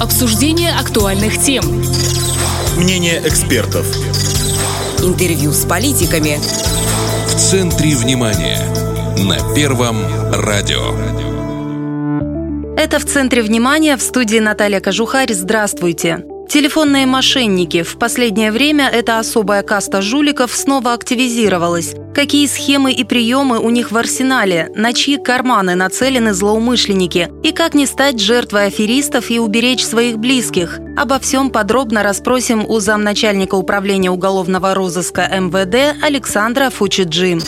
Обсуждение актуальных тем. Мнение экспертов. Интервью с политиками. В центре внимания. На Первом радио. Это в центре внимания в студии Наталья Кожухарь. Здравствуйте. Телефонные мошенники. В последнее время эта особая каста жуликов снова активизировалась. Какие схемы и приемы у них в арсенале? На чьи карманы нацелены злоумышленники? И как не стать жертвой аферистов и уберечь своих близких? Обо всем подробно расспросим у замначальника управления уголовного розыска МВД Александра Фучиджи.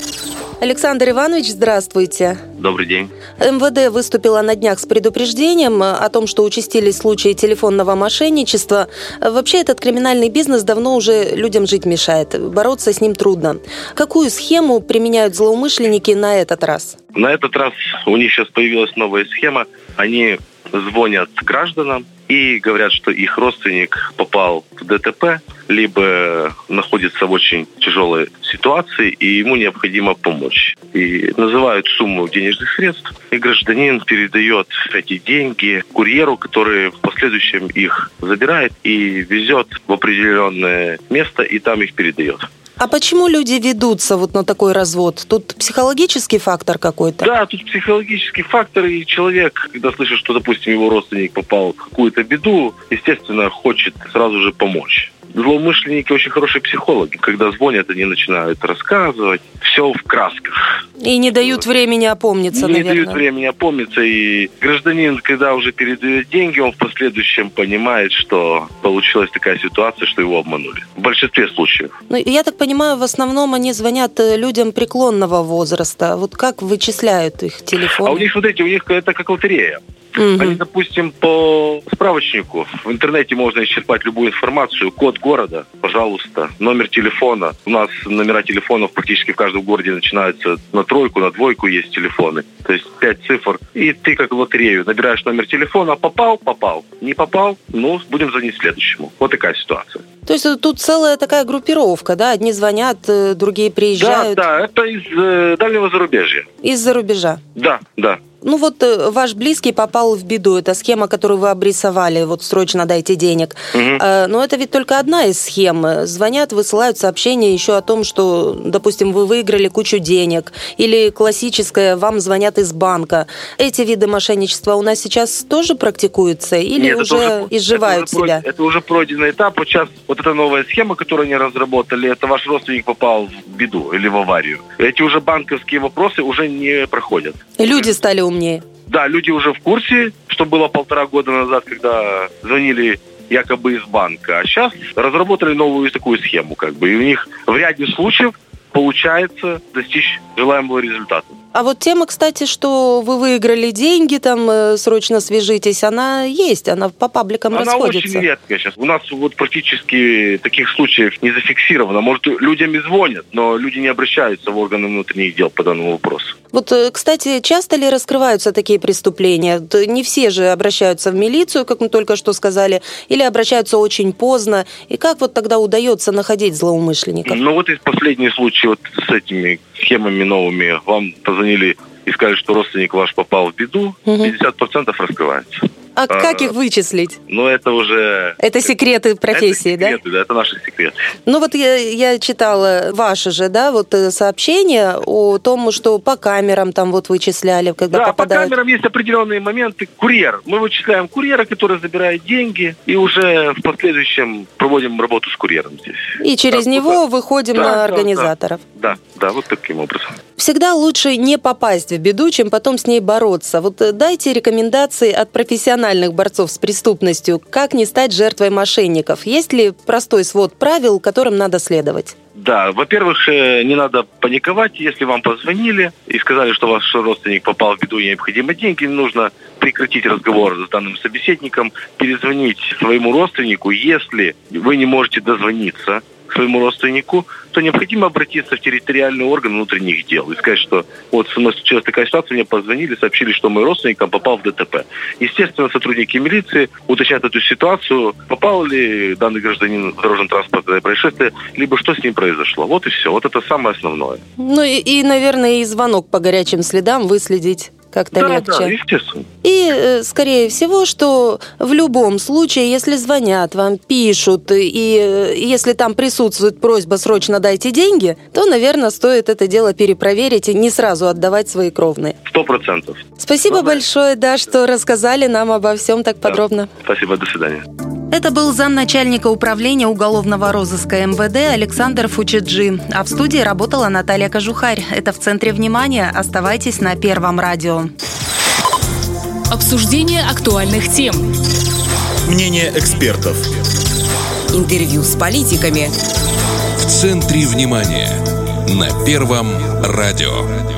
Александр Иванович, здравствуйте. Добрый день. МВД выступила на днях с предупреждением о том, что участились случаи телефонного мошенничества. Вообще этот криминальный бизнес давно уже людям жить мешает. Бороться с ним трудно. Какую схему применяют злоумышленники на этот раз? На этот раз у них сейчас появилась новая схема. Они звонят гражданам и говорят, что их родственник попал в ДТП, либо находится в очень тяжелой ситуации, и ему необходимо помочь. И называют сумму денежных средств, и гражданин передает эти деньги курьеру, который в последующем их забирает и везет в определенное место, и там их передает. А почему люди ведутся вот на такой развод? Тут психологический фактор какой-то? Да, тут психологический фактор, и человек, когда слышит, что, допустим, его родственник попал в какую-то беду, естественно, хочет сразу же помочь. Злоумышленники очень хорошие психологи. Когда звонят, они начинают рассказывать. Все в красках. И не дают времени опомниться, не наверное. Не дают времени опомниться. И гражданин, когда уже передает деньги, он в последующем понимает, что получилась такая ситуация, что его обманули. В большинстве случаев. Ну, я так понимаю, в основном они звонят э, людям преклонного возраста. Вот как вычисляют их телефон? А у них, смотрите, у них это как лотерея. Мгм. Они, допустим, по справочнику в интернете можно исчерпать любую информацию. Код города, пожалуйста, номер телефона. У нас номера телефонов практически в каждом городе начинаются на тройку, на двойку есть телефоны. То есть пять цифр. И ты как в лотерею набираешь номер телефона, попал, попал. Не попал, ну, будем звонить следующему. Вот такая ситуация. То есть тут целая такая группировка, да? Одни звонят, э, другие приезжают Да, да, это из э, дальнего зарубежья. из-за рубежа. Да, да. Ну вот э, ваш близкий попал в беду. Это схема, которую вы обрисовали. Вот срочно дайте денег. Э, Но это ведь только одна из схем. Звонят, высылают сообщения еще о том, что, допустим, вы выиграли кучу денег. Или классическое, вам звонят из банка. Эти виды мошенничества у нас сейчас тоже практикуются? Или Нет, это уже изживают это уже себя? пройд- это уже пройденный этап. Вот сейчас вот эта новая схема, которую они разработали, это ваш родственник попал в беду или в аварию. Эти уже банковские вопросы уже не проходят. Люди стали умнее. Да, люди уже в курсе, что было полтора года назад, когда звонили якобы из банка. А сейчас разработали новую такую схему, как бы. И у них в ряде случаев получается достичь желаемого результата. А вот тема, кстати, что вы выиграли деньги, там э, срочно свяжитесь, она есть, она по пабликам Она расходится. очень редкая сейчас. У нас вот практически таких случаев не зафиксировано. Может, людям и звонят, но люди не обращаются в органы внутренних дел по данному вопросу. Вот, э, кстати, часто ли раскрываются такие преступления? Не все же обращаются в милицию, как мы только что сказали, или обращаются очень поздно. И как вот тогда удается находить злоумышленников? Ну вот и последний случай вот с этими схемами новыми. Вам позвонили и сказали, что родственник ваш попал в беду, Мгм. 50% раскрывается. А как а, их вычислить? Но это уже... Это секреты профессии, это да? секреты, да? Это наши секреты. Ну вот я, я читала ваши же, да, вот э, сообщения о том, что по камерам там вот вычисляли, когда да, попадают. по камерам есть определенные моменты. Курьер. Мы вычисляем курьера, который забирает деньги, и уже в последующем проводим работу с курьером здесь. И через Да, него да. выходим Да, на да, организаторов. Да, да, вот таким образом. Всегда лучше не попасть в беду, чем потом с ней бороться. Вот э, дайте рекомендации от профессиональных борцов с преступностью, как не стать жертвой мошенников. Есть ли простой свод правил, которым надо следовать? Да, во-первых, э, не надо паниковать, если вам позвонили и сказали, что ваш родственник попал в беду и необходимы деньги, нужно прекратить разговор с данным собеседником, перезвонить своему родственнику, если вы не можете дозвониться своему родственнику, то необходимо обратиться в территориальный орган внутренних дел и сказать, что вот со мной случилась такая ситуация, мне позвонили, сообщили, что мой родственник там попал в ДТП. Естественно, сотрудники милиции уточнят эту ситуацию, попал ли данный гражданин в дорожно-транспортное происшествие, либо что с ним произошло. Вот и все. Вот это самое основное. Ну и, и, наверное, и звонок по горячим следам выследить как-то да, легче. да, естественно. И, э, скорее всего, что в любом случае, если звонят вам, пишут, и э, если там присутствует просьба срочно дайте деньги, то, наверное, стоит это дело перепроверить и не сразу отдавать свои кровные. Сто процентов. Спасибо Ладно. большое, да, что рассказали нам обо всем так подробно. Спасибо, до свидания. Это был замначальника управления уголовного розыска МВД Александр Фучиджи. А в студии работала Наталья Кожухарь. Это в центре внимания. Оставайтесь на Первом радио. Обсуждение актуальных тем. Мнение экспертов. Интервью с политиками. В центре внимания. На Первом радио.